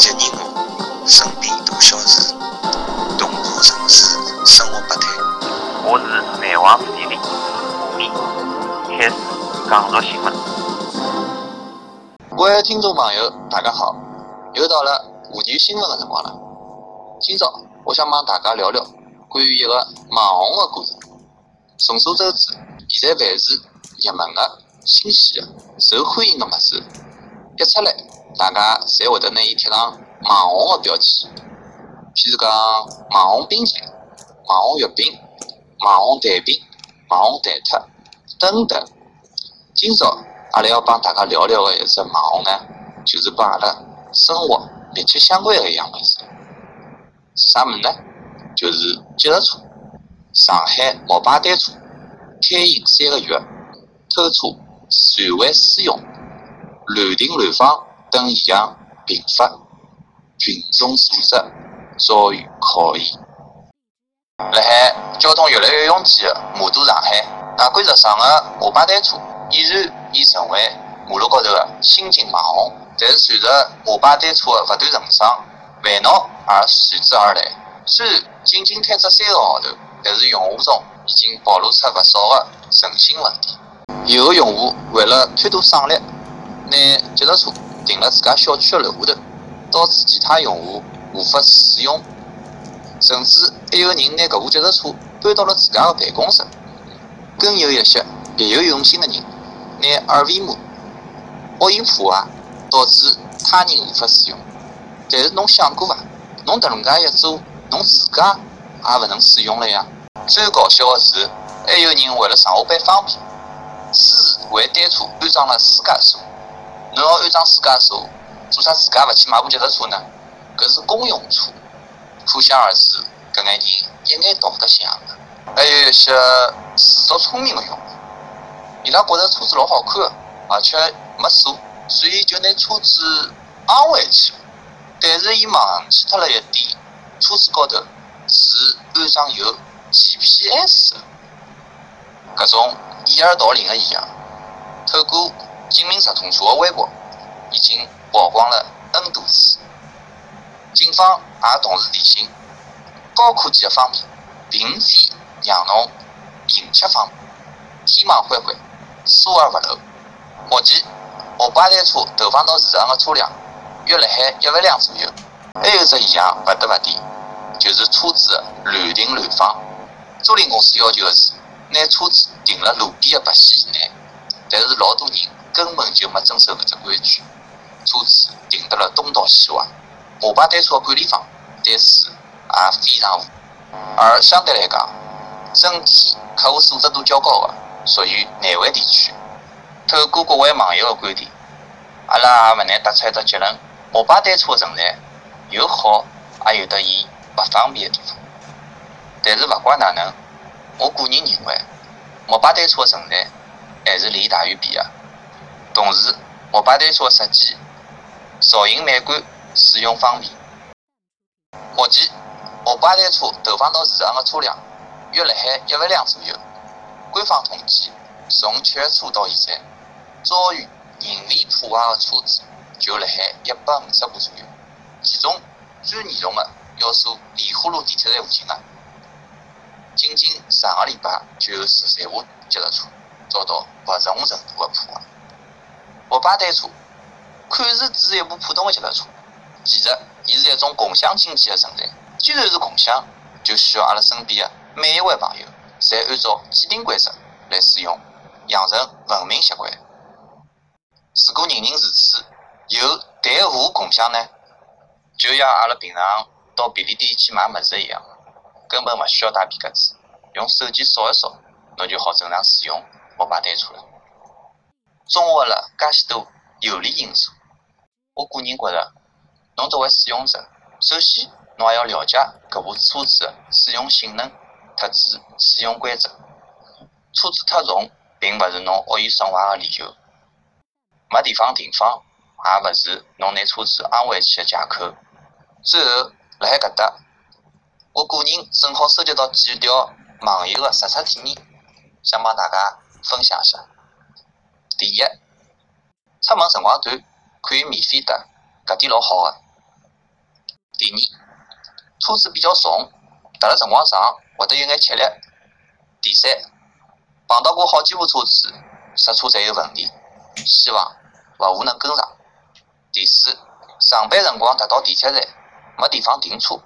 节日我身边大小事，动画城市生活百态。我是南王视频里吴宓，开始讲述新闻。各位听众朋友，大家好，又到了午年新闻的辰光了。今朝我想帮大家聊聊关于一个网红的故事。众所周知，现在凡是热门的、新鲜的、受欢迎的物事，一出来，大家侪会得拿伊贴上网红的标签。譬如讲，网红冰淇淋、网红月饼、网红蛋饼、网红蛋挞等等。今朝阿拉要帮大家聊聊的一只网红呢，就是帮阿拉生活密切相关的一样物事。啥物事呢？就是脚踏车。上海摩拜单车开营三个月，偷车、传唤私用、乱停乱放等现象频发，群众素质遭遇考验。辣海交通越来越拥挤的魔都上海，外观时尚的摩拜单车俨然已成为马路高头的新晋网红。但是随着摩拜单车的不断成长，烦恼也随之而来。虽然仅仅推出三个号头。但是用户中已经暴露出不少的诚信问题。有的用户为了贪图省力，拿脚踏车停了自家小区的楼下头，导致其他用户无法使用。甚至还有人拿搿部脚踏车搬到了自家的办公室。更有一些别有用心的人拿二维码恶意破坏，导致他人无法使用。但是侬想过伐？侬迭能介一做，侬自家。也勿能使用了呀！最搞笑的是，还有人为了上下班方便，私自为单车安装了私家锁。侬要安装私家锁，做啥自家勿去买部脚踏车呢？搿是公用车，可想而知，搿眼人一眼道德性也没。还有一些自作聪明的用户，伊拉觉着车子老好看，而且没锁，所以就拿车子昂回去。但是伊忘记脱了一点，车子高头。是安装有 GPS，搿种掩耳盗铃的现象，透过警民直通车的微博，已经曝光了 N 多次。警方也同时提醒，高科技的方面，并非让侬淫却方便，天网恢恢，疏而不漏。目前，摩拜单车投放到市场的车辆约辣海一万辆左右，还有只现象勿得勿提。就是车子乱停乱放，租赁公司要求的是拿车子停辣路边的白线以内，但是老多人根本就没遵守搿只规矩，车子停得了东倒西歪。摩拜单车的管理方对此也非常无。而相对来讲，整体客户素质度较高的属于南环地区。透过各位网友的观点，阿拉也勿难得出一只结论：摩拜单车的存在有好，也有得伊。勿方便的地方，但是勿管哪能，我个人认为，摩拜单车的存在还是利大于弊的。同时，摩拜单车的设计造型美观，使用方便。目前，摩拜单车投放到市场的车辆约辣海一万辆左右。官方统计，从七月初到现在，遭遇人为破坏的车子就辣海一百五十部左右，其中最严重的。要数莲花路地铁站附近的，仅仅上个礼拜就有十三部脚踏车遭到不同程度的破坏。摩拜单车看似只是一部普通的脚踏车，其实伊是一种共享经济的存在。既然是共享，就需要阿拉身边的每一位朋友，侪按照既定规则来使用，养成文明习惯。如果人人如此，有谈何共享呢？就像阿拉平常。到便利店去买物事一样，根本勿需要带皮夹子，用手机扫一扫，侬就好正常使用摩拜单车了。综合了介许多有利因素，我个人觉着，侬作为使用者，首先侬还要了解搿部车子的使用性能，特指使用规则。车子太重，并勿是侬恶意损坏的理由；没地方停放，也勿是侬拿车子昂回去的借口。最后。辣海搿搭，我个人正好收集到几条网友的实测体验，想帮大家分享一下。第一，出门辰光短，可以免费搭，搿点老好个。第二，车子比较重，踏了辰光长会得有眼吃力。第三，碰到过好几部车子，刹车侪有问题，希望服务能跟上。第四，上班辰光踏到地铁站没地方停车，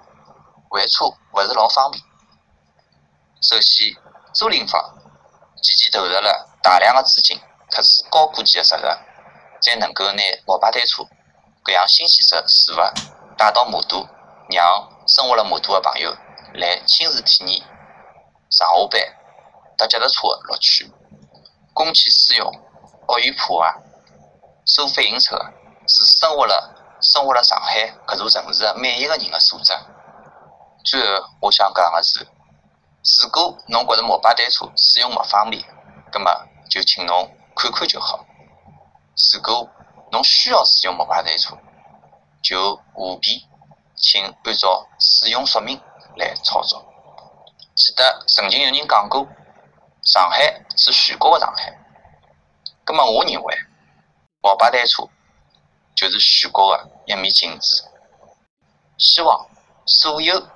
还车勿是老方便。首先，租赁方前期投入了大量的资金，特殊高科技的值额，才能够拿摩拜单车搿样新鲜事事物带到魔都，让生活辣魔都的朋友来亲自体验上下班踏脚踏车的乐趣。公器私用、恶语破坏、收费行车，是生活辣生活辣上海搿座城市的每一个人的素质。最后，我想讲的是。如果侬觉着摩拜单车使用勿方便，葛么就请侬看看就好。如果侬需要使用摩拜单车，就务必请按照使用说明来操作。记得曾经有人讲过，上海是全国的上海。葛么我认为，摩拜单车就是全国的一面镜子。希望所有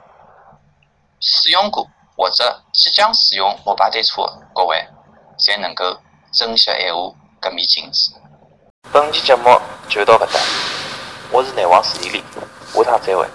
使用过。或者即将使用摩拜单车的各位，侪能够珍惜爱护搿面镜子。本期节目就到搿搭，我是内王史丽丽，下趟再会。